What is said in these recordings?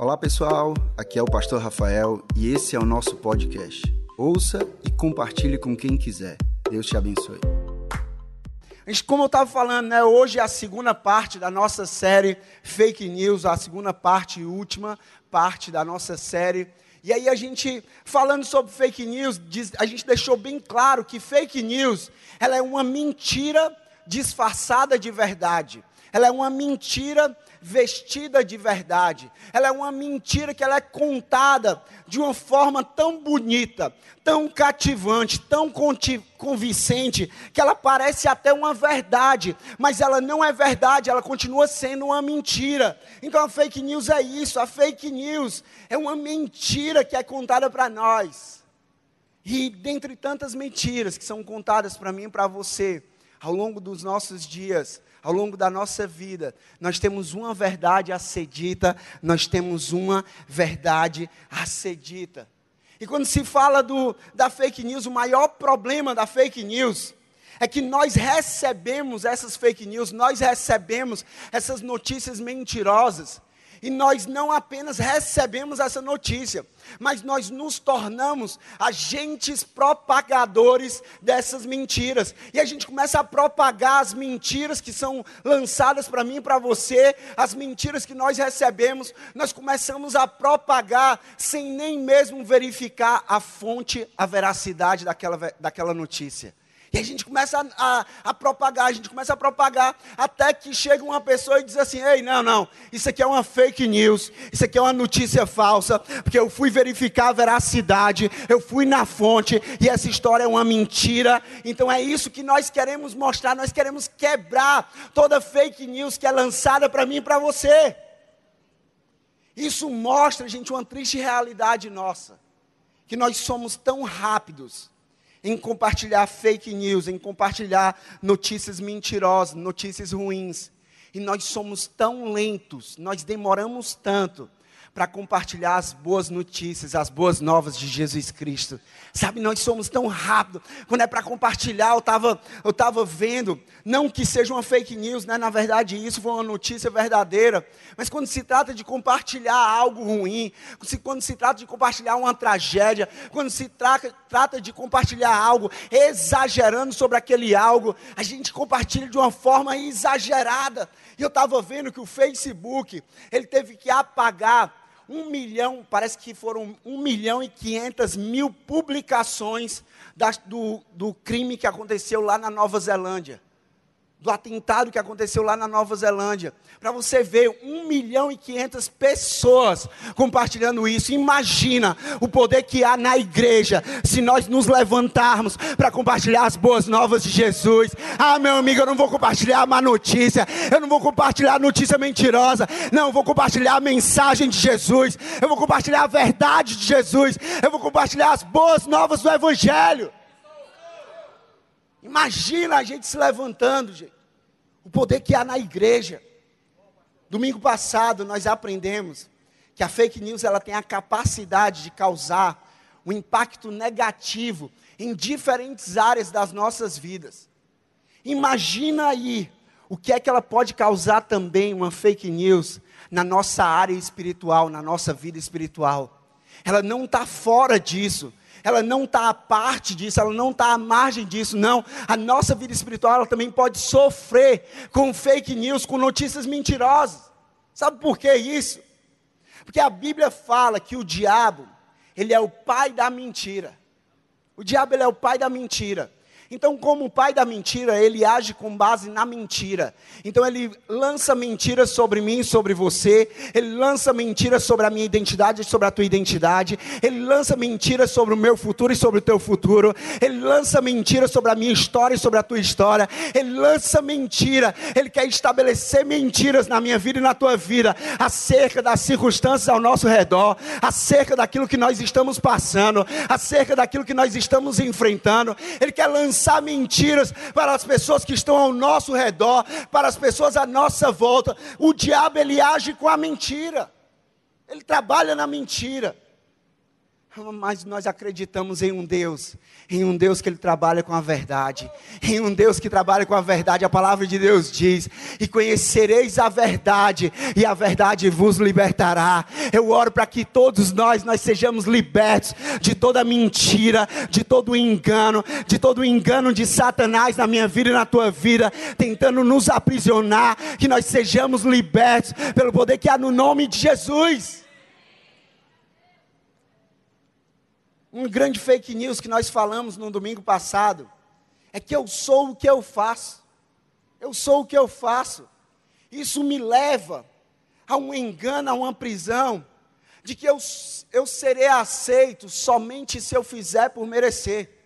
Olá pessoal, aqui é o Pastor Rafael e esse é o nosso podcast. Ouça e compartilhe com quem quiser. Deus te abençoe. Como eu estava falando, né, hoje é a segunda parte da nossa série Fake News, a segunda parte e última parte da nossa série. E aí a gente, falando sobre fake news, a gente deixou bem claro que fake news, ela é uma mentira disfarçada de verdade. Ela é uma mentira vestida de verdade. Ela é uma mentira que ela é contada de uma forma tão bonita, tão cativante, tão convincente, que ela parece até uma verdade, mas ela não é verdade, ela continua sendo uma mentira. Então a fake news é isso, a fake news é uma mentira que é contada para nós. E dentre tantas mentiras que são contadas para mim e para você, ao longo dos nossos dias, ao longo da nossa vida, nós temos uma verdade a ser dita, nós temos uma verdade a ser dita. E quando se fala do, da fake news, o maior problema da fake news é que nós recebemos essas fake news, nós recebemos essas notícias mentirosas, e nós não apenas recebemos essa notícia, mas nós nos tornamos agentes propagadores dessas mentiras. E a gente começa a propagar as mentiras que são lançadas para mim e para você, as mentiras que nós recebemos, nós começamos a propagar sem nem mesmo verificar a fonte, a veracidade daquela, daquela notícia. E a gente começa a, a, a, propagar, a gente começa a propagar, até que chega uma pessoa e diz assim: ei, não, não, isso aqui é uma fake news, isso aqui é uma notícia falsa, porque eu fui verificar a veracidade, eu fui na fonte, e essa história é uma mentira. Então é isso que nós queremos mostrar, nós queremos quebrar toda fake news que é lançada para mim e para você. Isso mostra, gente, uma triste realidade nossa, que nós somos tão rápidos em compartilhar fake news, em compartilhar notícias mentirosas, notícias ruins. E nós somos tão lentos, nós demoramos tanto para compartilhar as boas notícias, as boas novas de Jesus Cristo. Sabe, nós somos tão rápidos. Quando é para compartilhar, eu estava eu tava vendo, não que seja uma fake news, né? na verdade isso foi uma notícia verdadeira, mas quando se trata de compartilhar algo ruim, quando se trata de compartilhar uma tragédia, quando se trata, trata de compartilhar algo exagerando sobre aquele algo, a gente compartilha de uma forma exagerada. E eu estava vendo que o Facebook, ele teve que apagar um milhão, parece que foram um milhão e quinhentas mil publicações do, do crime que aconteceu lá na Nova Zelândia do atentado que aconteceu lá na Nova Zelândia. Para você ver, 1 milhão e 500 pessoas compartilhando isso. Imagina o poder que há na igreja se nós nos levantarmos para compartilhar as boas novas de Jesus. Ah, meu amigo, eu não vou compartilhar má notícia, eu não vou compartilhar notícia mentirosa, não, eu vou compartilhar a mensagem de Jesus, eu vou compartilhar a verdade de Jesus, eu vou compartilhar as boas novas do Evangelho. Imagina a gente se levantando, gente. O poder que há na igreja. Domingo passado nós aprendemos que a fake news ela tem a capacidade de causar um impacto negativo em diferentes áreas das nossas vidas. Imagina aí o que é que ela pode causar também uma fake news na nossa área espiritual, na nossa vida espiritual. Ela não está fora disso, ela não está à parte disso, ela não está à margem disso, não. A nossa vida espiritual ela também pode sofrer com fake news, com notícias mentirosas. Sabe por que isso? Porque a Bíblia fala que o diabo, ele é o pai da mentira. O diabo ele é o pai da mentira. Então, como o pai da mentira, ele age com base na mentira. Então, ele lança mentiras sobre mim, sobre você. Ele lança mentiras sobre a minha identidade, sobre a tua identidade. Ele lança mentiras sobre o meu futuro e sobre o teu futuro. Ele lança mentiras sobre a minha história e sobre a tua história. Ele lança mentira. Ele quer estabelecer mentiras na minha vida e na tua vida acerca das circunstâncias ao nosso redor, acerca daquilo que nós estamos passando, acerca daquilo que nós estamos enfrentando. Ele quer lançar lançar mentiras para as pessoas que estão ao nosso redor, para as pessoas à nossa volta. O diabo ele age com a mentira. Ele trabalha na mentira. Mas nós acreditamos em um Deus, em um Deus que ele trabalha com a verdade, em um Deus que trabalha com a verdade. A palavra de Deus diz: "E conhecereis a verdade, e a verdade vos libertará". Eu oro para que todos nós nós sejamos libertos de toda mentira, de todo engano, de todo engano de Satanás na minha vida e na tua vida, tentando nos aprisionar, que nós sejamos libertos pelo poder que há no nome de Jesus. Um grande fake news que nós falamos no domingo passado é que eu sou o que eu faço. Eu sou o que eu faço. Isso me leva a um engano, a uma prisão, de que eu, eu serei aceito somente se eu fizer por merecer.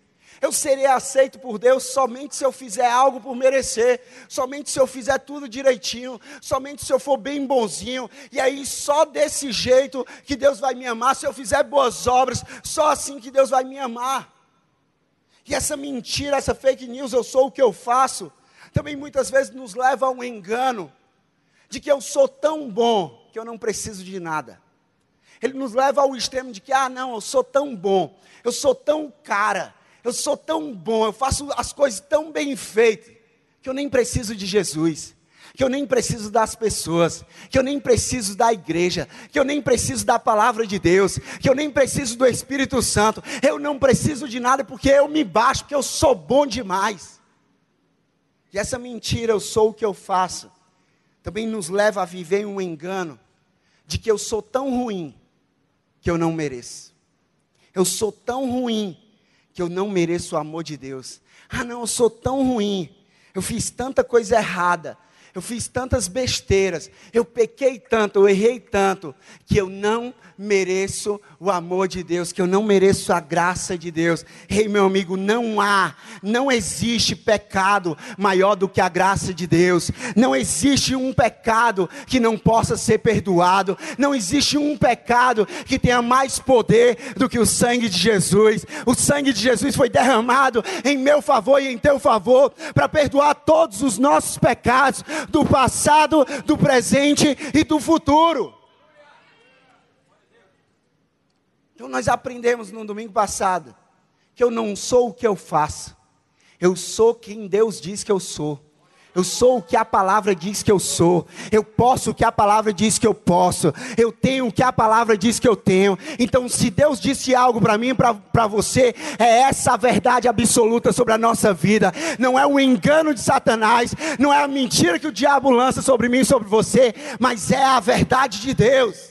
Eu serei aceito por Deus somente se eu fizer algo por merecer, somente se eu fizer tudo direitinho, somente se eu for bem bonzinho, e aí só desse jeito que Deus vai me amar, se eu fizer boas obras, só assim que Deus vai me amar. E essa mentira, essa fake news, eu sou o que eu faço, também muitas vezes nos leva a um engano de que eu sou tão bom que eu não preciso de nada. Ele nos leva ao extremo de que, ah, não, eu sou tão bom, eu sou tão cara, eu sou tão bom, eu faço as coisas tão bem feitas, que eu nem preciso de Jesus, que eu nem preciso das pessoas, que eu nem preciso da igreja, que eu nem preciso da palavra de Deus, que eu nem preciso do Espírito Santo, eu não preciso de nada porque eu me baixo, porque eu sou bom demais. E essa mentira, eu sou o que eu faço, também nos leva a viver um engano de que eu sou tão ruim que eu não mereço. Eu sou tão ruim que eu não mereço o amor de Deus. Ah, não, eu sou tão ruim. Eu fiz tanta coisa errada. Eu fiz tantas besteiras. Eu pequei tanto, eu errei tanto, que eu não mereço o amor de Deus, que eu não mereço a graça de Deus. Ei, meu amigo, não há, não existe pecado maior do que a graça de Deus. Não existe um pecado que não possa ser perdoado. Não existe um pecado que tenha mais poder do que o sangue de Jesus. O sangue de Jesus foi derramado em meu favor e em teu favor para perdoar todos os nossos pecados do passado, do presente e do futuro. Então nós aprendemos no domingo passado que eu não sou o que eu faço, eu sou quem Deus diz que eu sou. Eu sou o que a palavra diz que eu sou. Eu posso o que a palavra diz que eu posso. Eu tenho o que a palavra diz que eu tenho. Então, se Deus disse algo para mim, para você, é essa a verdade absoluta sobre a nossa vida. Não é o engano de Satanás, não é a mentira que o diabo lança sobre mim e sobre você, mas é a verdade de Deus.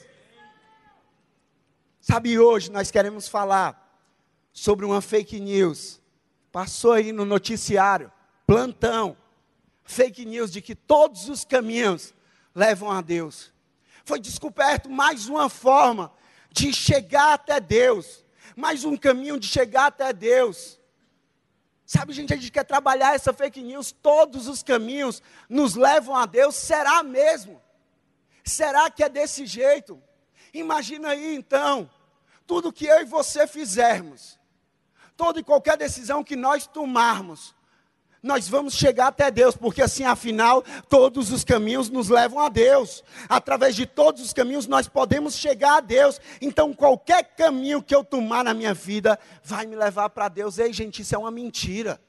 Sabe, hoje nós queremos falar sobre uma fake news. Passou aí no noticiário, plantão. Fake news de que todos os caminhos levam a Deus. Foi descoberto mais uma forma de chegar até Deus, mais um caminho de chegar até Deus. Sabe, gente, a gente quer trabalhar essa fake news, todos os caminhos nos levam a Deus, será mesmo? Será que é desse jeito? Imagina aí então, tudo que eu e você fizermos, toda e qualquer decisão que nós tomarmos, nós vamos chegar até Deus, porque assim, afinal, todos os caminhos nos levam a Deus. Através de todos os caminhos nós podemos chegar a Deus. Então, qualquer caminho que eu tomar na minha vida vai me levar para Deus. Ei, gente, isso é uma mentira.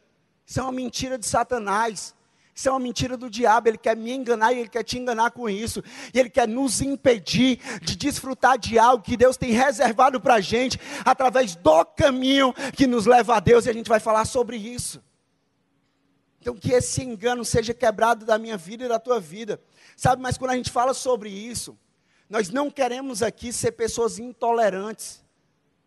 Isso é uma mentira de Satanás. Isso é uma mentira do diabo, ele quer me enganar e ele quer te enganar com isso. E ele quer nos impedir de desfrutar de algo que Deus tem reservado para a gente, através do caminho que nos leva a Deus, e a gente vai falar sobre isso. Então, que esse engano seja quebrado da minha vida e da tua vida. Sabe, mas quando a gente fala sobre isso, nós não queremos aqui ser pessoas intolerantes.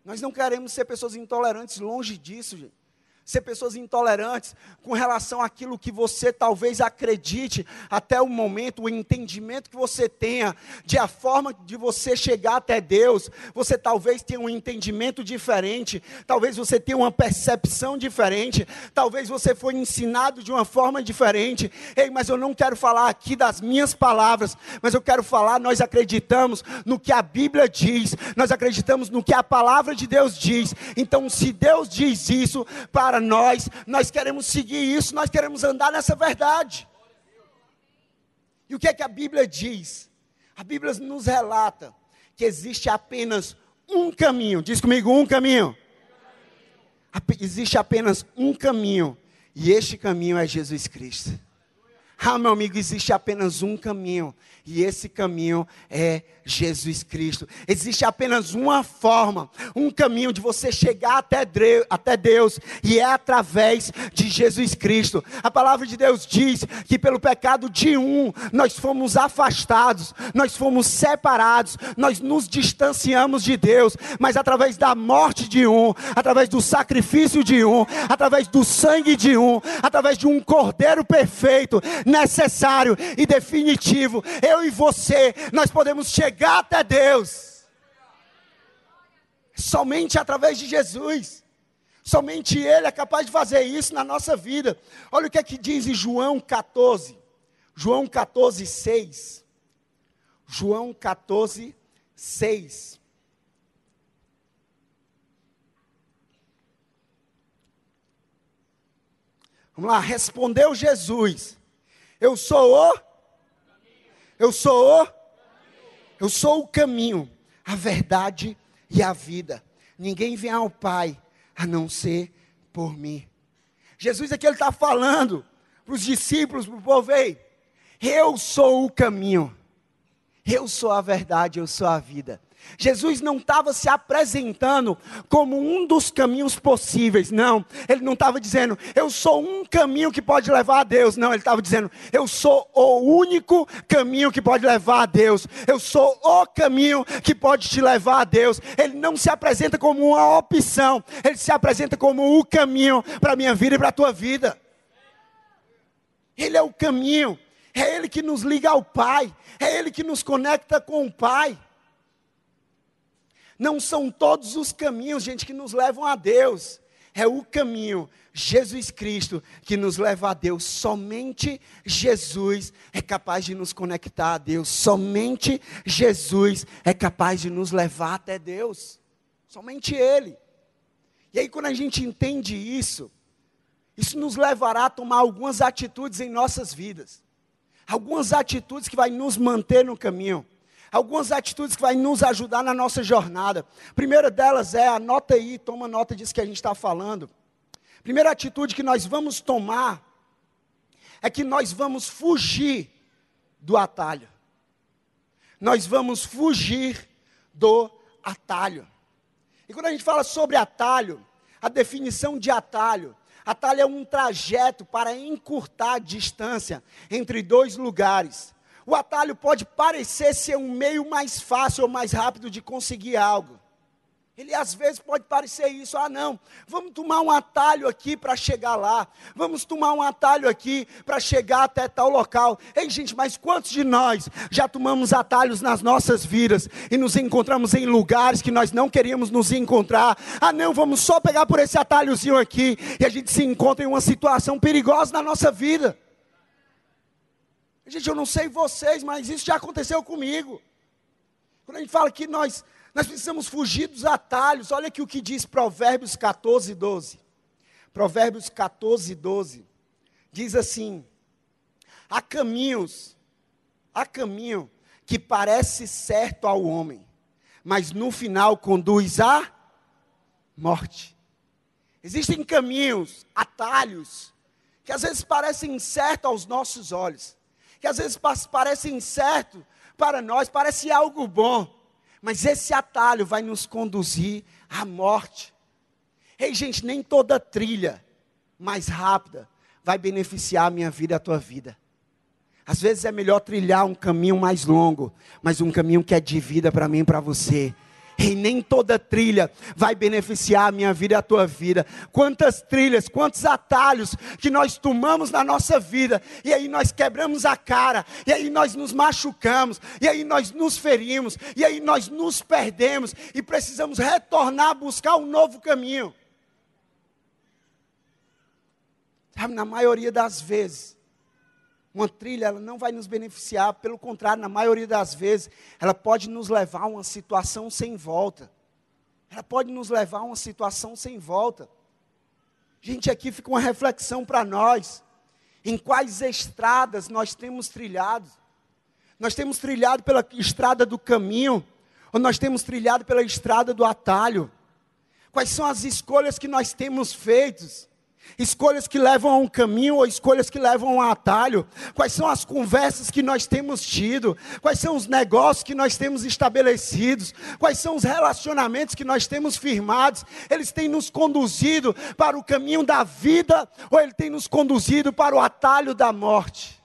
Nós não queremos ser pessoas intolerantes, longe disso, gente ser pessoas intolerantes com relação àquilo que você talvez acredite até o momento, o entendimento que você tenha de a forma de você chegar até Deus. Você talvez tenha um entendimento diferente, talvez você tenha uma percepção diferente, talvez você foi ensinado de uma forma diferente. Ei, mas eu não quero falar aqui das minhas palavras, mas eu quero falar, nós acreditamos no que a Bíblia diz, nós acreditamos no que a palavra de Deus diz. Então, se Deus diz isso para para nós, nós queremos seguir isso, nós queremos andar nessa verdade. E o que é que a Bíblia diz? A Bíblia nos relata que existe apenas um caminho. Diz comigo, um caminho. Existe apenas um caminho. E este caminho é Jesus Cristo. Ah, meu amigo, existe apenas um caminho. E esse caminho é Jesus Cristo. Existe apenas uma forma, um caminho de você chegar até Deus, e é através de Jesus Cristo. A palavra de Deus diz que pelo pecado de um, nós fomos afastados, nós fomos separados, nós nos distanciamos de Deus, mas através da morte de um, através do sacrifício de um, através do sangue de um, através de um cordeiro perfeito, necessário e definitivo, eu e você, nós podemos chegar chegar até Deus. Somente através de Jesus. Somente Ele é capaz de fazer isso na nossa vida. Olha o que é que diz em João 14. João 14, 6. João 14, 6. Vamos lá, respondeu Jesus: Eu sou o. Eu sou o eu sou o caminho, a verdade e a vida. Ninguém vem ao Pai a não ser por mim. Jesus aqui ele está falando para os discípulos, para o povo, ei, eu sou o caminho, eu sou a verdade, eu sou a vida. Jesus não estava se apresentando como um dos caminhos possíveis, não. Ele não estava dizendo, eu sou um caminho que pode levar a Deus. Não, ele estava dizendo, eu sou o único caminho que pode levar a Deus. Eu sou o caminho que pode te levar a Deus. Ele não se apresenta como uma opção, ele se apresenta como o caminho para a minha vida e para a tua vida. Ele é o caminho, é Ele que nos liga ao Pai, é Ele que nos conecta com o Pai. Não são todos os caminhos, gente, que nos levam a Deus. É o caminho, Jesus Cristo, que nos leva a Deus. Somente Jesus é capaz de nos conectar a Deus. Somente Jesus é capaz de nos levar até Deus. Somente Ele. E aí, quando a gente entende isso, isso nos levará a tomar algumas atitudes em nossas vidas. Algumas atitudes que vai nos manter no caminho algumas atitudes que vai nos ajudar na nossa jornada. A primeira delas é, anota aí, toma nota disso que a gente está falando. Primeira atitude que nós vamos tomar é que nós vamos fugir do atalho. Nós vamos fugir do atalho. E quando a gente fala sobre atalho, a definição de atalho, atalho é um trajeto para encurtar a distância entre dois lugares. O atalho pode parecer ser um meio mais fácil ou mais rápido de conseguir algo. Ele às vezes pode parecer isso, ah não, vamos tomar um atalho aqui para chegar lá, vamos tomar um atalho aqui para chegar até tal local. Ei gente, mas quantos de nós já tomamos atalhos nas nossas vidas e nos encontramos em lugares que nós não queríamos nos encontrar? Ah não, vamos só pegar por esse atalhozinho aqui e a gente se encontra em uma situação perigosa na nossa vida. Gente, eu não sei vocês, mas isso já aconteceu comigo. Quando a gente fala que nós, nós precisamos fugir dos atalhos, olha aqui o que diz Provérbios 14, 12. Provérbios 14, 12. Diz assim: há caminhos, há caminho que parece certo ao homem, mas no final conduz à morte. Existem caminhos, atalhos, que às vezes parecem certos aos nossos olhos, que às vezes parece incerto para nós, parece algo bom, mas esse atalho vai nos conduzir à morte. Ei, gente, nem toda trilha mais rápida vai beneficiar a minha vida e a tua vida. Às vezes é melhor trilhar um caminho mais longo, mas um caminho que é de vida para mim e para você. E nem toda trilha vai beneficiar a minha vida e a tua vida. Quantas trilhas, quantos atalhos que nós tomamos na nossa vida, e aí nós quebramos a cara, e aí nós nos machucamos, e aí nós nos ferimos, e aí nós nos perdemos, e precisamos retornar a buscar um novo caminho. Sabe, na maioria das vezes, uma trilha ela não vai nos beneficiar, pelo contrário, na maioria das vezes, ela pode nos levar a uma situação sem volta. Ela pode nos levar a uma situação sem volta. Gente, aqui fica uma reflexão para nós. Em quais estradas nós temos trilhado? Nós temos trilhado pela estrada do caminho, ou nós temos trilhado pela estrada do atalho? Quais são as escolhas que nós temos feitos? Escolhas que levam a um caminho ou escolhas que levam a um atalho? Quais são as conversas que nós temos tido? Quais são os negócios que nós temos estabelecidos? Quais são os relacionamentos que nós temos firmados? Eles têm nos conduzido para o caminho da vida ou ele tem nos conduzido para o atalho da morte?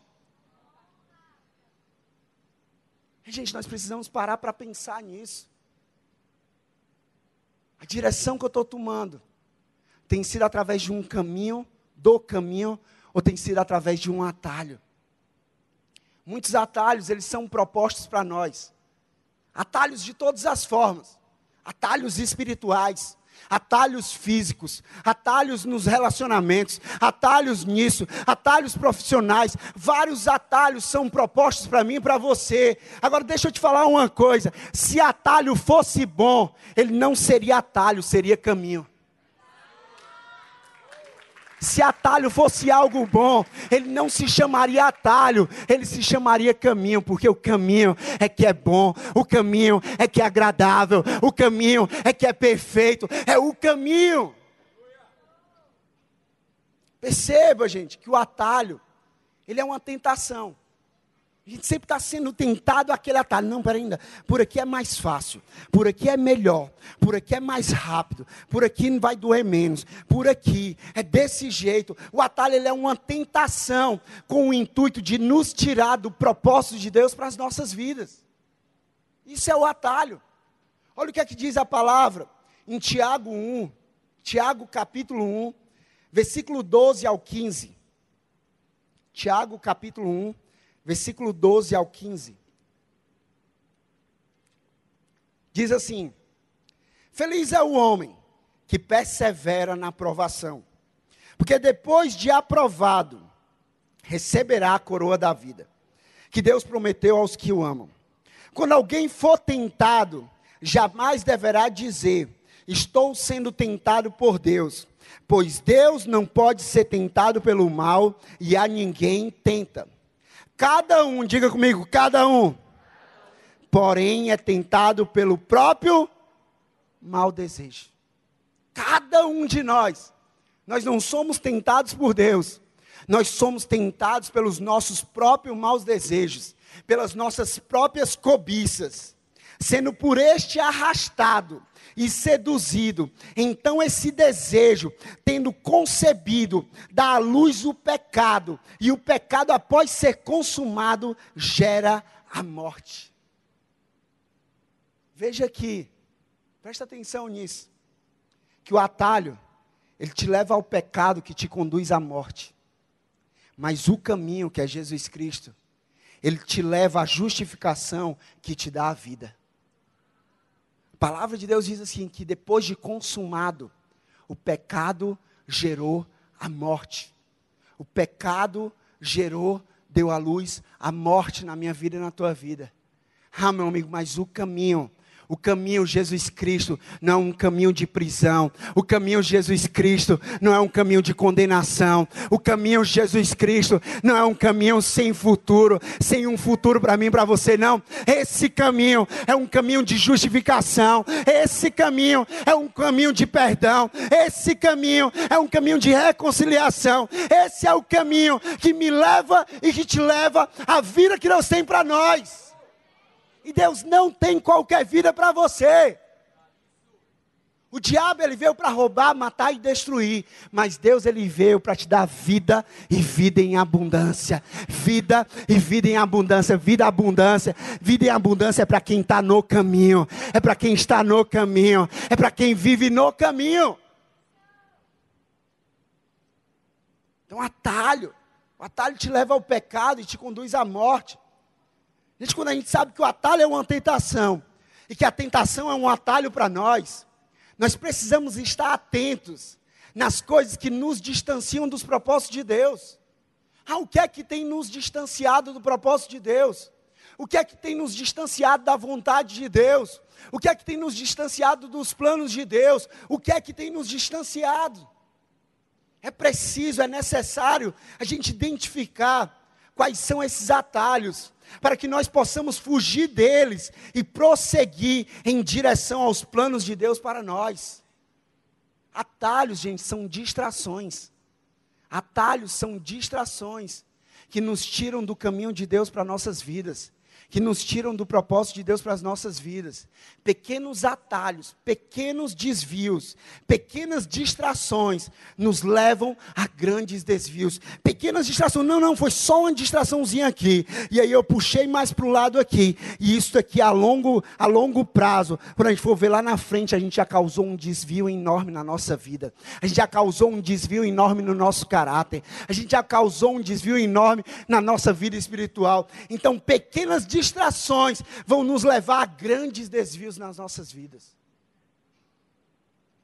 Gente, nós precisamos parar para pensar nisso. A direção que eu estou tomando tem sido através de um caminho, do caminho, ou tem sido através de um atalho? Muitos atalhos, eles são propostos para nós. Atalhos de todas as formas. Atalhos espirituais, atalhos físicos, atalhos nos relacionamentos, atalhos nisso, atalhos profissionais, vários atalhos são propostos para mim e para você. Agora deixa eu te falar uma coisa: se atalho fosse bom, ele não seria atalho, seria caminho. Se atalho fosse algo bom, ele não se chamaria atalho, ele se chamaria caminho, porque o caminho é que é bom, o caminho é que é agradável, o caminho é que é perfeito, é o caminho. Perceba, gente, que o atalho, ele é uma tentação. A gente sempre está sendo tentado aquele atalho. Não, peraí ainda. Por aqui é mais fácil. Por aqui é melhor. Por aqui é mais rápido. Por aqui não vai doer menos. Por aqui é desse jeito. O atalho é uma tentação com o intuito de nos tirar do propósito de Deus para as nossas vidas. Isso é o atalho. Olha o que é que diz a palavra em Tiago 1. Tiago capítulo 1, versículo 12 ao 15. Tiago capítulo 1 versículo 12 ao 15. Diz assim: Feliz é o homem que persevera na aprovação, porque depois de aprovado, receberá a coroa da vida, que Deus prometeu aos que o amam. Quando alguém for tentado, jamais deverá dizer: Estou sendo tentado por Deus, pois Deus não pode ser tentado pelo mal e a ninguém tenta. Cada um, diga comigo, cada um. Porém é tentado pelo próprio mau desejo. Cada um de nós. Nós não somos tentados por Deus. Nós somos tentados pelos nossos próprios maus desejos, pelas nossas próprias cobiças, sendo por este arrastado e seduzido. Então esse desejo, tendo concebido, dá à luz o pecado, e o pecado, após ser consumado, gera a morte. Veja aqui, presta atenção nisso, que o atalho, ele te leva ao pecado que te conduz à morte. Mas o caminho, que é Jesus Cristo, ele te leva à justificação que te dá a vida palavra de Deus diz assim: que depois de consumado, o pecado gerou a morte. O pecado gerou, deu à luz a morte na minha vida e na tua vida. Ah, meu amigo, mas o caminho o caminho Jesus Cristo não é um caminho de prisão. O caminho Jesus Cristo não é um caminho de condenação. O caminho Jesus Cristo não é um caminho sem futuro, sem um futuro para mim, para você não. Esse caminho é um caminho de justificação. Esse caminho é um caminho de perdão. Esse caminho é um caminho de reconciliação. Esse é o caminho que me leva e que te leva à vida que Deus tem para nós. E Deus não tem qualquer vida para você. O diabo ele veio para roubar, matar e destruir, mas Deus ele veio para te dar vida e vida em abundância. Vida e vida em abundância, vida abundância. Vida em abundância é para quem está no caminho, é para quem está no caminho, é para quem vive no caminho. Então, atalho, o atalho te leva ao pecado e te conduz à morte. Gente, quando a gente sabe que o atalho é uma tentação, e que a tentação é um atalho para nós, nós precisamos estar atentos nas coisas que nos distanciam dos propósitos de Deus. Ah, o que é que tem nos distanciado do propósito de Deus? O que é que tem nos distanciado da vontade de Deus? O que é que tem nos distanciado dos planos de Deus? O que é que tem nos distanciado? É preciso, é necessário a gente identificar quais são esses atalhos, para que nós possamos fugir deles e prosseguir em direção aos planos de Deus para nós. Atalhos, gente, são distrações. Atalhos são distrações que nos tiram do caminho de Deus para nossas vidas que nos tiram do propósito de Deus para as nossas vidas. Pequenos atalhos, pequenos desvios, pequenas distrações nos levam a grandes desvios. Pequenas distrações, não, não, foi só uma distraçãozinha aqui. E aí eu puxei mais para o lado aqui. E isso aqui a longo, a longo prazo, quando a gente for ver lá na frente, a gente já causou um desvio enorme na nossa vida. A gente já causou um desvio enorme no nosso caráter. A gente já causou um desvio enorme na nossa vida espiritual. Então, pequenas distrações distrações vão nos levar a grandes desvios nas nossas vidas.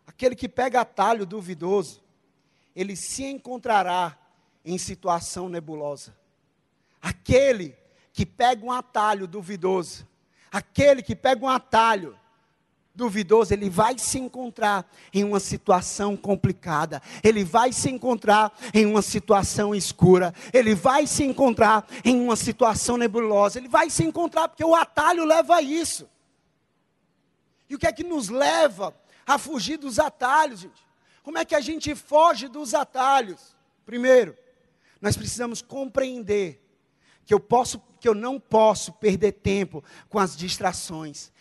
Aquele que pega atalho duvidoso, ele se encontrará em situação nebulosa. Aquele que pega um atalho duvidoso, aquele que pega um atalho duvidoso, ele vai se encontrar em uma situação complicada, ele vai se encontrar em uma situação escura, ele vai se encontrar em uma situação nebulosa, ele vai se encontrar porque o atalho leva a isso. E o que é que nos leva a fugir dos atalhos, gente? Como é que a gente foge dos atalhos? Primeiro, nós precisamos compreender que eu posso, que eu não posso perder tempo com as distrações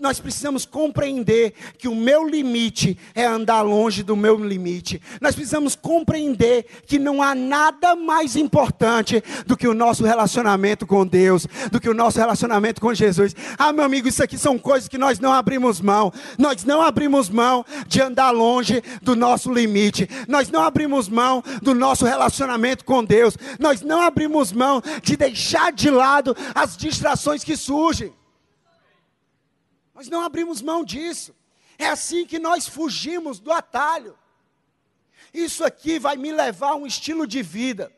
nós precisamos compreender que o meu limite é andar longe do meu limite. Nós precisamos compreender que não há nada mais importante do que o nosso relacionamento com Deus, do que o nosso relacionamento com Jesus. Ah, meu amigo, isso aqui são coisas que nós não abrimos mão. Nós não abrimos mão de andar longe do nosso limite. Nós não abrimos mão do nosso relacionamento com Deus. Nós não abrimos mão de deixar de lado as distrações que surgem. Nós não abrimos mão disso. É assim que nós fugimos do atalho. Isso aqui vai me levar a um estilo de vida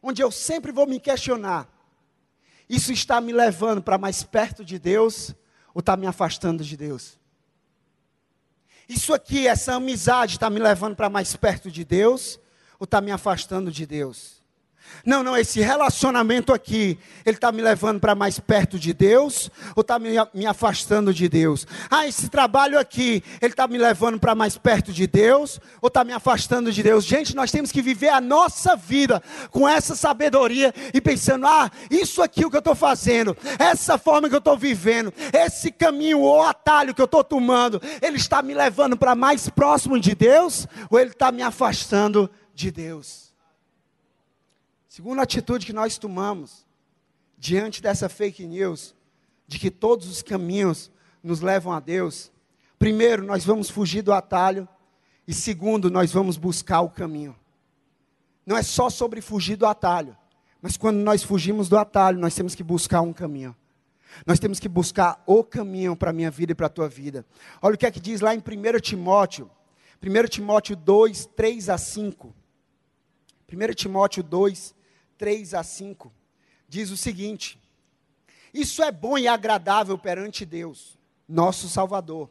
onde eu sempre vou me questionar: isso está me levando para mais perto de Deus ou está me afastando de Deus? Isso aqui, essa amizade, está me levando para mais perto de Deus ou está me afastando de Deus? Não, não, esse relacionamento aqui, ele está me levando para mais perto de Deus ou está me, me afastando de Deus? Ah, esse trabalho aqui, ele está me levando para mais perto de Deus ou está me afastando de Deus? Gente, nós temos que viver a nossa vida com essa sabedoria e pensando: ah, isso aqui o que eu estou fazendo, essa forma que eu estou vivendo, esse caminho ou atalho que eu estou tomando, ele está me levando para mais próximo de Deus ou ele está me afastando de Deus? Segunda atitude que nós tomamos diante dessa fake news, de que todos os caminhos nos levam a Deus, primeiro, nós vamos fugir do atalho, e segundo, nós vamos buscar o caminho. Não é só sobre fugir do atalho, mas quando nós fugimos do atalho, nós temos que buscar um caminho. Nós temos que buscar o caminho para a minha vida e para a tua vida. Olha o que é que diz lá em 1 Timóteo, 1 Timóteo 2, 3 a 5. 1 Timóteo 2, 3 a 5, diz o seguinte: Isso é bom e agradável perante Deus, nosso Salvador,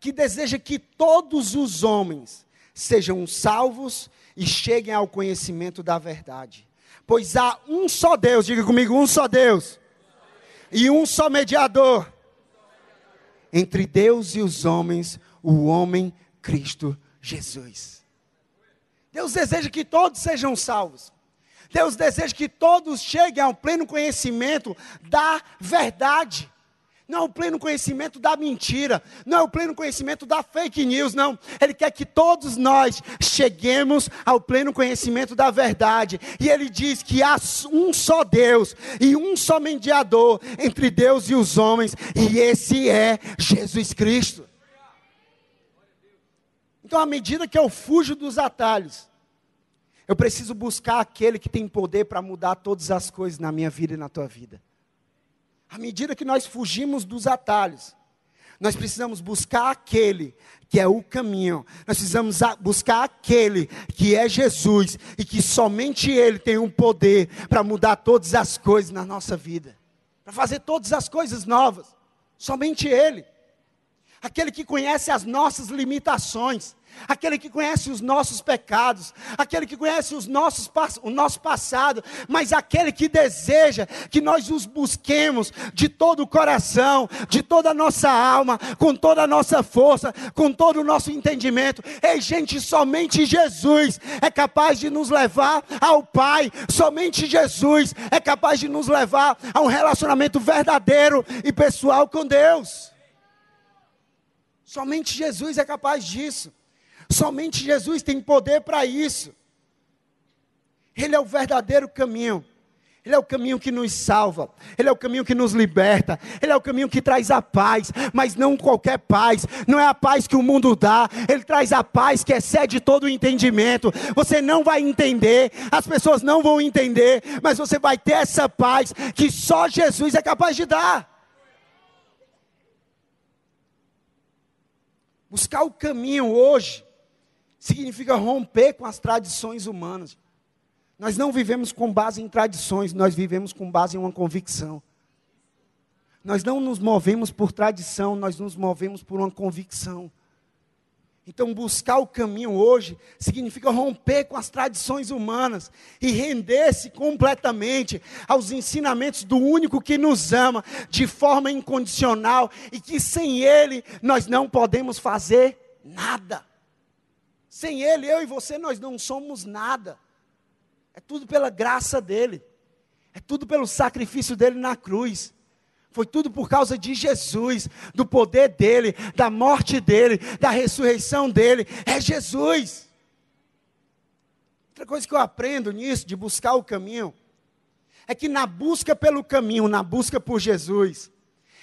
que deseja que todos os homens sejam salvos e cheguem ao conhecimento da verdade. Pois há um só Deus, diga comigo, um só Deus, e um só mediador entre Deus e os homens, o homem Cristo Jesus. Deus deseja que todos sejam salvos. Deus deseja que todos cheguem ao pleno conhecimento da verdade. Não é o pleno conhecimento da mentira, não é o pleno conhecimento da fake news, não. Ele quer que todos nós cheguemos ao pleno conhecimento da verdade. E ele diz que há um só Deus e um só mediador entre Deus e os homens, e esse é Jesus Cristo. Então, à medida que eu fujo dos atalhos, eu preciso buscar aquele que tem poder para mudar todas as coisas na minha vida e na tua vida. À medida que nós fugimos dos atalhos, nós precisamos buscar aquele que é o caminho. Nós precisamos buscar aquele que é Jesus e que somente ele tem o um poder para mudar todas as coisas na nossa vida, para fazer todas as coisas novas. Somente ele. Aquele que conhece as nossas limitações, aquele que conhece os nossos pecados, aquele que conhece os nossos, o nosso passado, mas aquele que deseja que nós os busquemos de todo o coração, de toda a nossa alma, com toda a nossa força, com todo o nosso entendimento. Ei, gente, somente Jesus é capaz de nos levar ao Pai, somente Jesus é capaz de nos levar a um relacionamento verdadeiro e pessoal com Deus. Somente Jesus é capaz disso. Somente Jesus tem poder para isso. Ele é o verdadeiro caminho. Ele é o caminho que nos salva, Ele é o caminho que nos liberta, Ele é o caminho que traz a paz, mas não qualquer paz, não é a paz que o mundo dá, Ele traz a paz que excede todo o entendimento. Você não vai entender, as pessoas não vão entender, mas você vai ter essa paz que só Jesus é capaz de dar. Buscar o caminho hoje significa romper com as tradições humanas. Nós não vivemos com base em tradições, nós vivemos com base em uma convicção. Nós não nos movemos por tradição, nós nos movemos por uma convicção. Então, buscar o caminho hoje significa romper com as tradições humanas e render-se completamente aos ensinamentos do único que nos ama de forma incondicional e que sem Ele nós não podemos fazer nada. Sem Ele, eu e você, nós não somos nada. É tudo pela graça dEle. É tudo pelo sacrifício dEle na cruz. Foi tudo por causa de Jesus, do poder dEle, da morte dEle, da ressurreição dEle. É Jesus. Outra coisa que eu aprendo nisso, de buscar o caminho, é que na busca pelo caminho, na busca por Jesus,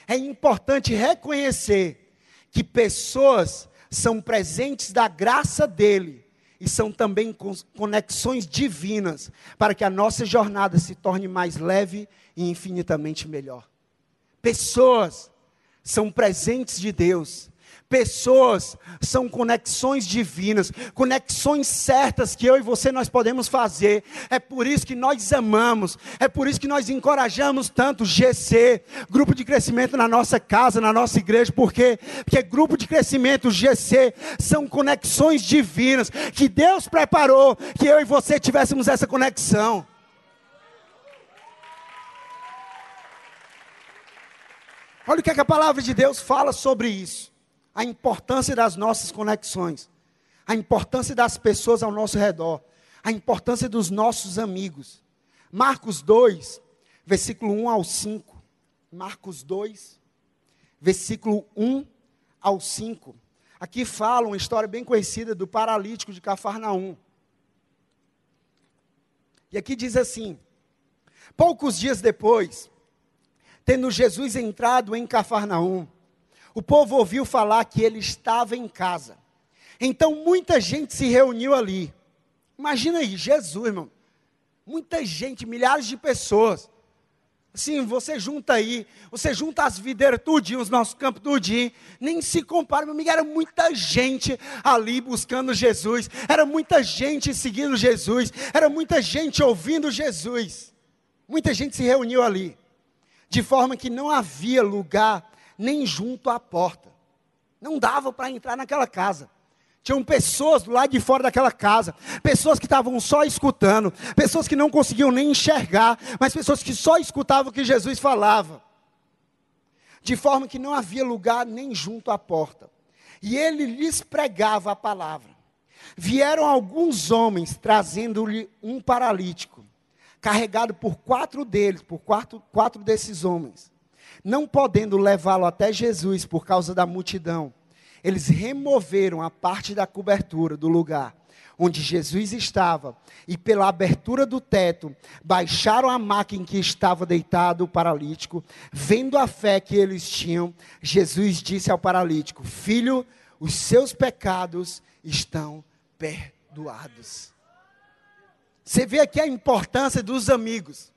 é importante reconhecer que pessoas são presentes da graça dele e são também conexões divinas para que a nossa jornada se torne mais leve e infinitamente melhor. Pessoas são presentes de Deus Pessoas são conexões divinas, conexões certas que eu e você nós podemos fazer. É por isso que nós amamos, é por isso que nós encorajamos tanto GC, grupo de crescimento na nossa casa, na nossa igreja, porque porque grupo de crescimento GC são conexões divinas que Deus preparou que eu e você tivéssemos essa conexão. Olha o que, é que a palavra de Deus fala sobre isso a importância das nossas conexões, a importância das pessoas ao nosso redor, a importância dos nossos amigos. Marcos 2, versículo 1 ao 5. Marcos 2, versículo 1 ao 5. Aqui fala uma história bem conhecida do paralítico de Cafarnaum. E aqui diz assim: Poucos dias depois, tendo Jesus entrado em Cafarnaum, o povo ouviu falar que ele estava em casa. Então muita gente se reuniu ali. Imagina aí, Jesus, irmão. Muita gente, milhares de pessoas. Assim, você junta aí, você junta as videiras tudinho, os nossos campos tudinho, nem se compara, meu amigo, era muita gente ali buscando Jesus, era muita gente seguindo Jesus, era muita gente ouvindo Jesus. Muita gente se reuniu ali, de forma que não havia lugar nem junto à porta. Não dava para entrar naquela casa. Tinham pessoas do lado de fora daquela casa, pessoas que estavam só escutando, pessoas que não conseguiam nem enxergar, mas pessoas que só escutavam o que Jesus falava. De forma que não havia lugar nem junto à porta. E ele lhes pregava a palavra. Vieram alguns homens trazendo-lhe um paralítico, carregado por quatro deles, por quatro, quatro desses homens. Não podendo levá-lo até Jesus por causa da multidão, eles removeram a parte da cobertura do lugar onde Jesus estava e pela abertura do teto baixaram a maca em que estava deitado o paralítico. Vendo a fé que eles tinham, Jesus disse ao paralítico: Filho, os seus pecados estão perdoados. Você vê aqui a importância dos amigos.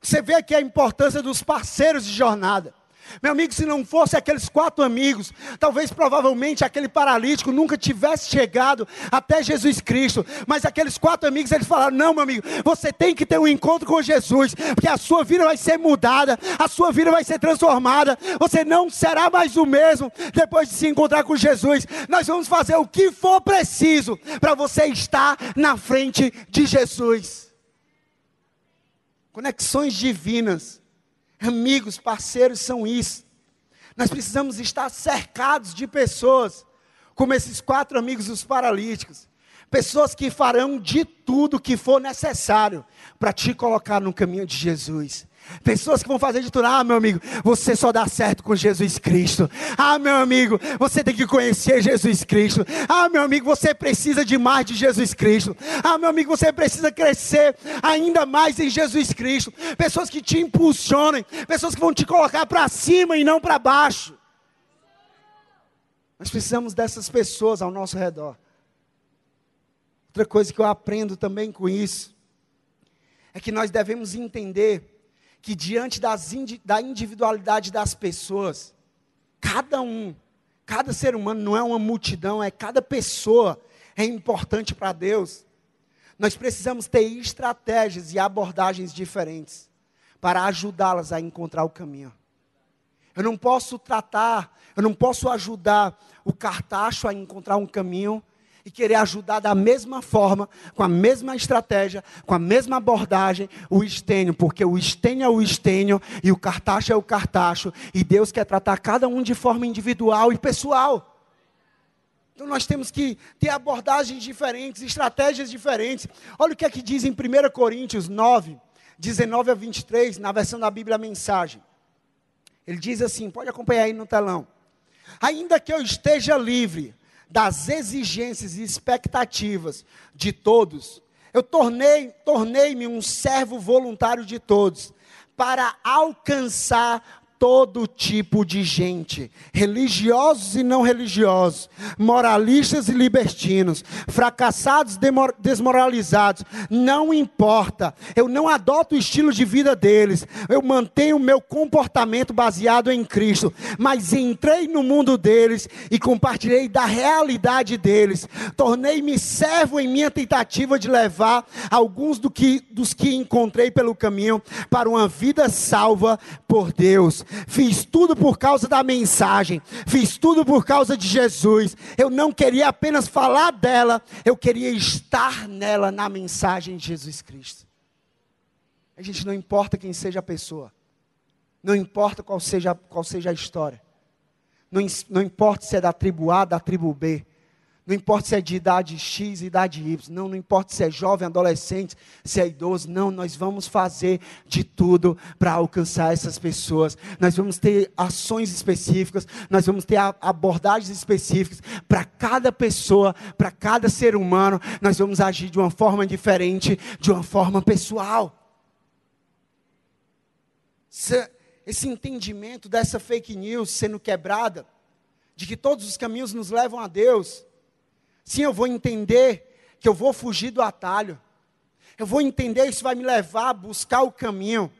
Você vê aqui a importância dos parceiros de jornada. Meu amigo, se não fosse aqueles quatro amigos, talvez provavelmente aquele paralítico nunca tivesse chegado até Jesus Cristo. Mas aqueles quatro amigos, eles falaram: Não, meu amigo, você tem que ter um encontro com Jesus, porque a sua vida vai ser mudada, a sua vida vai ser transformada. Você não será mais o mesmo depois de se encontrar com Jesus. Nós vamos fazer o que for preciso para você estar na frente de Jesus. Conexões divinas Amigos, parceiros são isso. Nós precisamos estar cercados de pessoas, como esses quatro amigos dos paralíticos. Pessoas que farão de tudo que for necessário para te colocar no caminho de Jesus. Pessoas que vão fazer de tudo. Ah, meu amigo, você só dá certo com Jesus Cristo. Ah, meu amigo, você tem que conhecer Jesus Cristo. Ah, meu amigo, você precisa de mais de Jesus Cristo. Ah, meu amigo, você precisa crescer ainda mais em Jesus Cristo. Pessoas que te impulsionem, pessoas que vão te colocar para cima e não para baixo. Nós precisamos dessas pessoas ao nosso redor. Outra coisa que eu aprendo também com isso é que nós devemos entender que diante das, da individualidade das pessoas, cada um, cada ser humano não é uma multidão, é cada pessoa é importante para Deus. Nós precisamos ter estratégias e abordagens diferentes para ajudá-las a encontrar o caminho. Eu não posso tratar, eu não posso ajudar o cartacho a encontrar um caminho e querer ajudar da mesma forma, com a mesma estratégia, com a mesma abordagem, o estênio, porque o estênio é o estênio e o cartacho é o cartacho, e Deus quer tratar cada um de forma individual e pessoal. Então nós temos que ter abordagens diferentes, estratégias diferentes. Olha o que é que diz em 1 Coríntios 9, 19 a 23, na versão da Bíblia Mensagem. Ele diz assim, pode acompanhar aí no telão. Ainda que eu esteja livre, das exigências e expectativas de todos, eu tornei, tornei-me um servo voluntário de todos, para alcançar todo tipo de gente, religiosos e não religiosos, moralistas e libertinos, fracassados, desmoralizados, não importa, eu não adoto o estilo de vida deles, eu mantenho o meu comportamento baseado em Cristo, mas entrei no mundo deles e compartilhei da realidade deles, tornei-me servo em minha tentativa de levar alguns do que, dos que encontrei pelo caminho para uma vida salva por Deus fiz tudo por causa da mensagem, fiz tudo por causa de Jesus. Eu não queria apenas falar dela, eu queria estar nela na mensagem de Jesus Cristo. A gente não importa quem seja a pessoa, não importa qual seja, qual seja a história, não, não importa se é da tribo A, da tribo B, não importa se é de idade X, idade Y, não, não importa se é jovem, adolescente, se é idoso, não, nós vamos fazer de tudo para alcançar essas pessoas. Nós vamos ter ações específicas, nós vamos ter abordagens específicas para cada pessoa, para cada ser humano, nós vamos agir de uma forma diferente, de uma forma pessoal. Esse entendimento dessa fake news sendo quebrada, de que todos os caminhos nos levam a Deus, Sim, eu vou entender que eu vou fugir do atalho. Eu vou entender, isso vai me levar a buscar o caminho.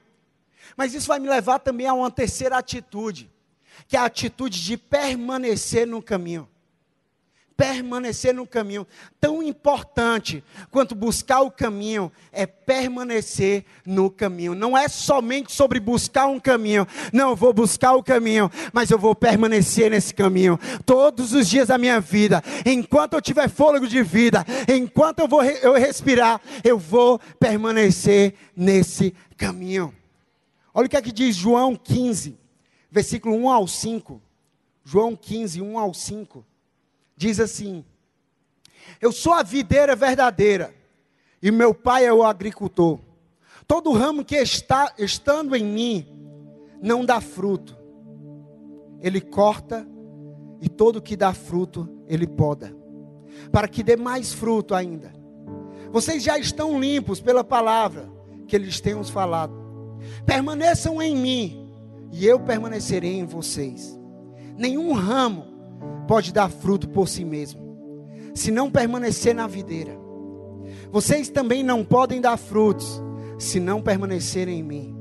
Mas isso vai me levar também a uma terceira atitude, que é a atitude de permanecer no caminho permanecer no caminho. Tão importante quanto buscar o caminho é permanecer no caminho. Não é somente sobre buscar um caminho. Não, vou buscar o caminho, mas eu vou permanecer nesse caminho todos os dias da minha vida. Enquanto eu tiver fôlego de vida, enquanto eu vou eu respirar, eu vou permanecer nesse caminho. Olha o que é que diz João 15, versículo 1 ao 5. João 15, 1 ao 5 diz assim: Eu sou a videira verdadeira, e meu pai é o agricultor. Todo ramo que está estando em mim não dá fruto, ele corta, e todo que dá fruto, ele poda, para que dê mais fruto ainda. Vocês já estão limpos pela palavra que eles têm falado. Permaneçam em mim, e eu permanecerei em vocês. Nenhum ramo pode dar fruto por si mesmo, se não permanecer na videira. Vocês também não podem dar frutos, se não permanecerem em mim.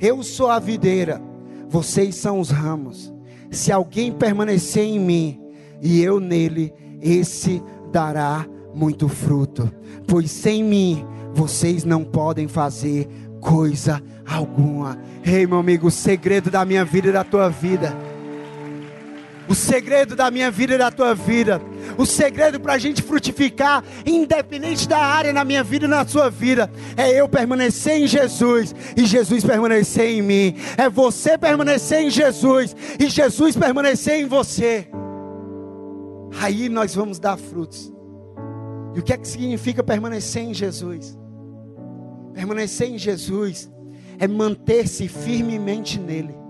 Eu sou a videira, vocês são os ramos. Se alguém permanecer em mim e eu nele, esse dará muito fruto. Pois sem mim vocês não podem fazer coisa alguma. Ei, meu amigo, o segredo da minha vida e da tua vida. O segredo da minha vida e da tua vida. O segredo para a gente frutificar, independente da área na minha vida e na sua vida, é eu permanecer em Jesus e Jesus permanecer em mim. É você permanecer em Jesus e Jesus permanecer em você. Aí nós vamos dar frutos. E o que é que significa permanecer em Jesus? Permanecer em Jesus é manter-se firmemente nele.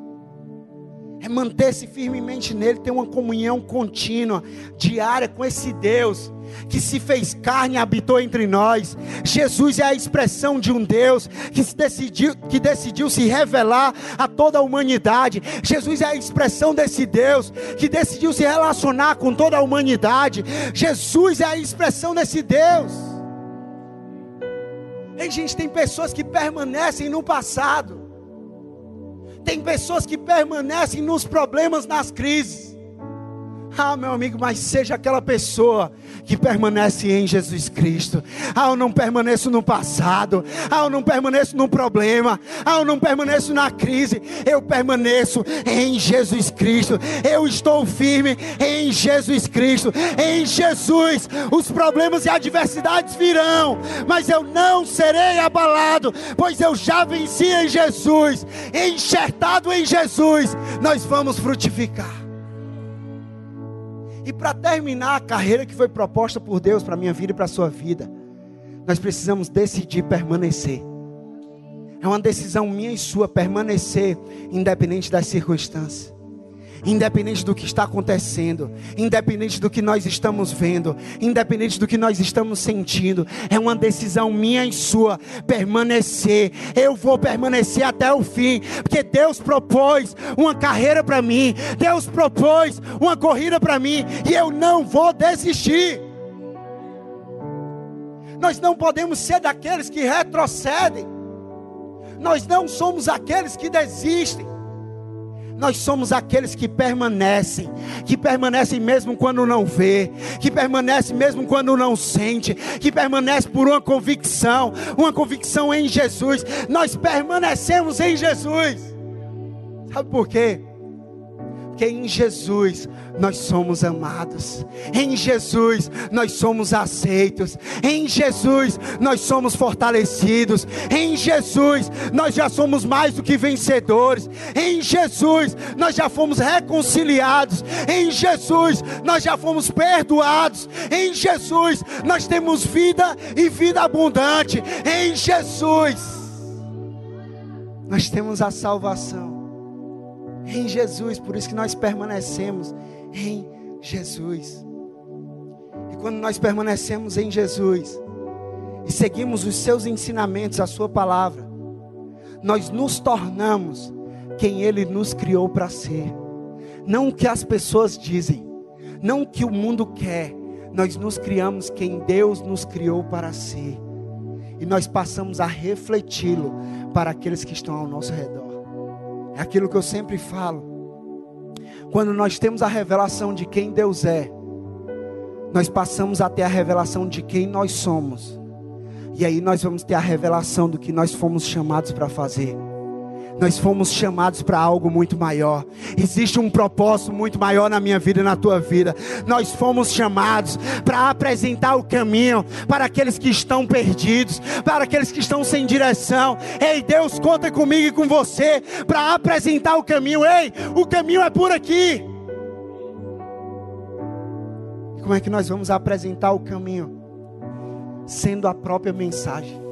É manter-se firmemente nele, ter uma comunhão contínua, diária com esse Deus que se fez carne e habitou entre nós. Jesus é a expressão de um Deus que decidiu, que decidiu se revelar a toda a humanidade. Jesus é a expressão desse Deus que decidiu se relacionar com toda a humanidade. Jesus é a expressão desse Deus. Tem gente, tem pessoas que permanecem no passado. Tem pessoas que permanecem nos problemas, nas crises. Ah, meu amigo, mas seja aquela pessoa que permanece em Jesus Cristo. Ah, eu não permaneço no passado. Ah, eu não permaneço no problema. Ah, eu não permaneço na crise. Eu permaneço em Jesus Cristo. Eu estou firme em Jesus Cristo. Em Jesus, os problemas e adversidades virão, mas eu não serei abalado, pois eu já venci em Jesus. Enxertado em Jesus, nós vamos frutificar. E para terminar a carreira que foi proposta por Deus para minha vida e para a sua vida, nós precisamos decidir permanecer. É uma decisão minha e sua permanecer, independente das circunstâncias independente do que está acontecendo, independente do que nós estamos vendo, independente do que nós estamos sentindo, é uma decisão minha e sua permanecer. Eu vou permanecer até o fim, porque Deus propôs uma carreira para mim, Deus propôs uma corrida para mim e eu não vou desistir. Nós não podemos ser daqueles que retrocedem. Nós não somos aqueles que desistem. Nós somos aqueles que permanecem, que permanecem mesmo quando não vê, que permanece mesmo quando não sente, que permanece por uma convicção, uma convicção em Jesus. Nós permanecemos em Jesus. Sabe por quê? Que em Jesus nós somos amados, em Jesus nós somos aceitos, em Jesus nós somos fortalecidos, em Jesus nós já somos mais do que vencedores, em Jesus nós já fomos reconciliados, em Jesus nós já fomos perdoados, em Jesus nós temos vida e vida abundante, em Jesus nós temos a salvação em Jesus, por isso que nós permanecemos em Jesus. E quando nós permanecemos em Jesus e seguimos os seus ensinamentos, a sua palavra, nós nos tornamos quem ele nos criou para ser. Não o que as pessoas dizem, não o que o mundo quer, nós nos criamos quem Deus nos criou para ser. E nós passamos a refleti-lo para aqueles que estão ao nosso redor. É aquilo que eu sempre falo. Quando nós temos a revelação de quem Deus é, nós passamos a ter a revelação de quem nós somos. E aí nós vamos ter a revelação do que nós fomos chamados para fazer. Nós fomos chamados para algo muito maior. Existe um propósito muito maior na minha vida e na tua vida. Nós fomos chamados para apresentar o caminho para aqueles que estão perdidos, para aqueles que estão sem direção. Ei, Deus, conta comigo e com você para apresentar o caminho. Ei, o caminho é por aqui. E como é que nós vamos apresentar o caminho? Sendo a própria mensagem.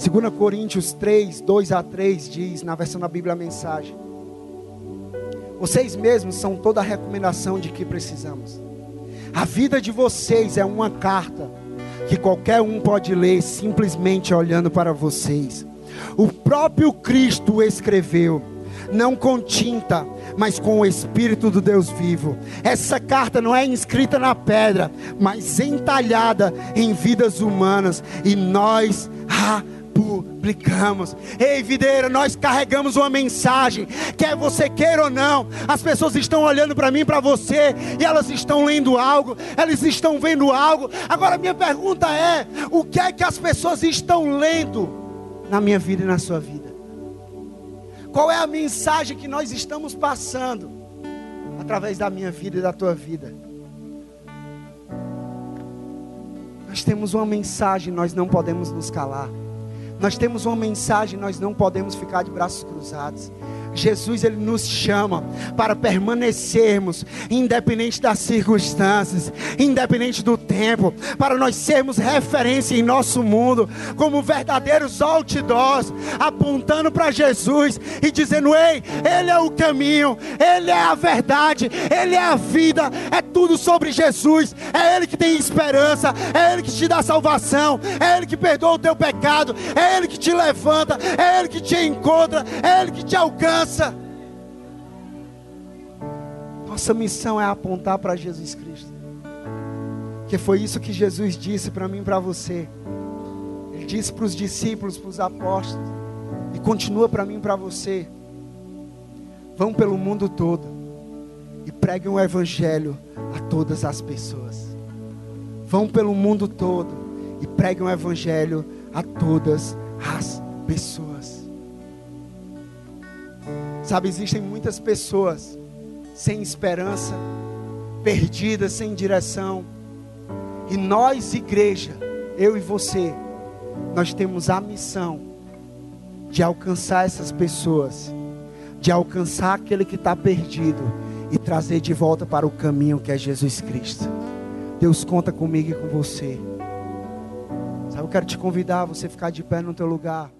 2 Coríntios 3, 2 a 3 diz, na versão da Bíblia a mensagem: Vocês mesmos são toda a recomendação de que precisamos. A vida de vocês é uma carta que qualquer um pode ler simplesmente olhando para vocês. O próprio Cristo escreveu, não com tinta, mas com o Espírito do Deus vivo. Essa carta não é inscrita na pedra, mas entalhada em vidas humanas, e nós a multiplicamos. Ei, videira, nós carregamos uma mensagem, quer você queira ou não. As pessoas estão olhando para mim, para você, e elas estão lendo algo, elas estão vendo algo. Agora, minha pergunta é: o que é que as pessoas estão lendo na minha vida e na sua vida? Qual é a mensagem que nós estamos passando através da minha vida e da tua vida? Nós temos uma mensagem, nós não podemos nos calar. Nós temos uma mensagem, nós não podemos ficar de braços cruzados. Jesus ele nos chama para permanecermos independente das circunstâncias, independente do tempo, para nós sermos referência em nosso mundo, como verdadeiros outdoors, apontando para Jesus e dizendo: "Ei, ele é o caminho, ele é a verdade, ele é a vida, é tudo sobre Jesus. É ele que tem esperança, é ele que te dá salvação, é ele que perdoa o teu pecado, é ele que te levanta, é ele que te encontra, é ele que te alcança Nossa missão é apontar para Jesus Cristo. Que foi isso que Jesus disse para mim e para você. Ele disse para os discípulos, para os apóstolos, e continua para mim e para você. Vão pelo mundo todo e preguem o Evangelho a todas as pessoas. Vão pelo mundo todo e preguem o Evangelho a todas as pessoas. Sabe, existem muitas pessoas sem esperança, perdidas, sem direção. E nós, igreja, eu e você, nós temos a missão de alcançar essas pessoas, de alcançar aquele que está perdido e trazer de volta para o caminho que é Jesus Cristo. Deus conta comigo e com você. Sabe, eu quero te convidar a você ficar de pé no teu lugar.